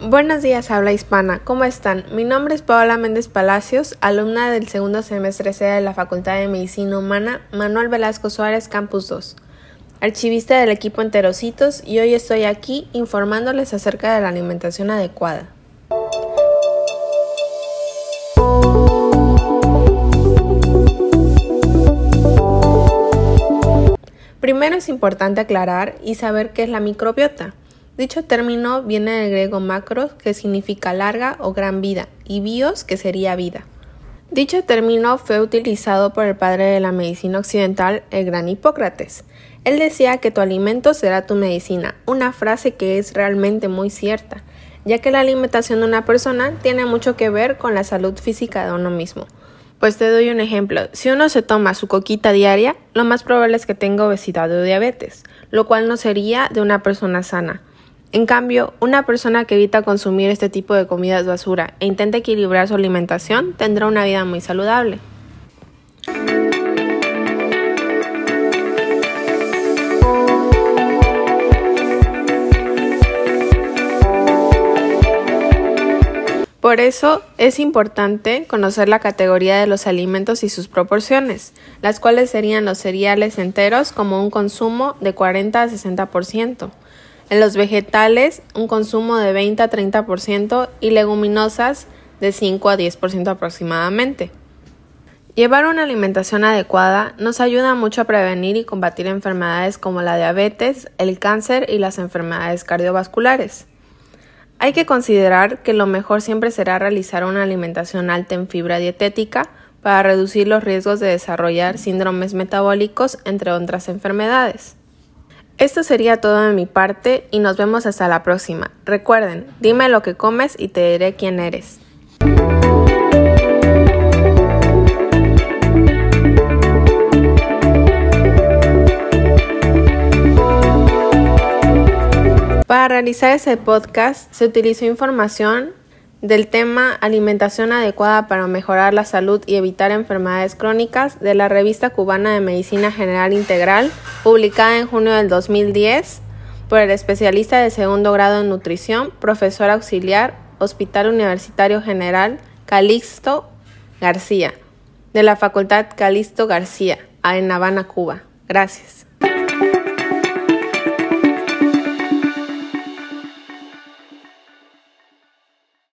Buenos días, habla hispana. ¿Cómo están? Mi nombre es Paola Méndez Palacios, alumna del segundo semestre C de la Facultad de Medicina Humana Manuel Velasco Suárez, Campus 2, archivista del equipo Enterocitos, y hoy estoy aquí informándoles acerca de la alimentación adecuada. Primero es importante aclarar y saber qué es la microbiota. Dicho término viene del griego macros, que significa larga o gran vida, y bios, que sería vida. Dicho término fue utilizado por el padre de la medicina occidental, el gran Hipócrates. Él decía que tu alimento será tu medicina, una frase que es realmente muy cierta, ya que la alimentación de una persona tiene mucho que ver con la salud física de uno mismo. Pues te doy un ejemplo, si uno se toma su coquita diaria, lo más probable es que tenga obesidad o diabetes, lo cual no sería de una persona sana. En cambio, una persona que evita consumir este tipo de comidas basura e intenta equilibrar su alimentación tendrá una vida muy saludable. Por eso es importante conocer la categoría de los alimentos y sus proporciones, las cuales serían los cereales enteros como un consumo de 40 a 60%, en los vegetales, un consumo de 20 a 30% y leguminosas de 5 a 10% aproximadamente. Llevar una alimentación adecuada nos ayuda mucho a prevenir y combatir enfermedades como la diabetes, el cáncer y las enfermedades cardiovasculares. Hay que considerar que lo mejor siempre será realizar una alimentación alta en fibra dietética para reducir los riesgos de desarrollar síndromes metabólicos entre otras enfermedades. Esto sería todo de mi parte y nos vemos hasta la próxima. Recuerden, dime lo que comes y te diré quién eres. Para realizar ese podcast se utilizó información del tema Alimentación adecuada para mejorar la salud y evitar enfermedades crónicas de la revista cubana de Medicina General Integral, publicada en junio del 2010 por el especialista de segundo grado en nutrición, profesor auxiliar, Hospital Universitario General Calixto García, de la Facultad Calixto García, en Habana, Cuba. Gracias.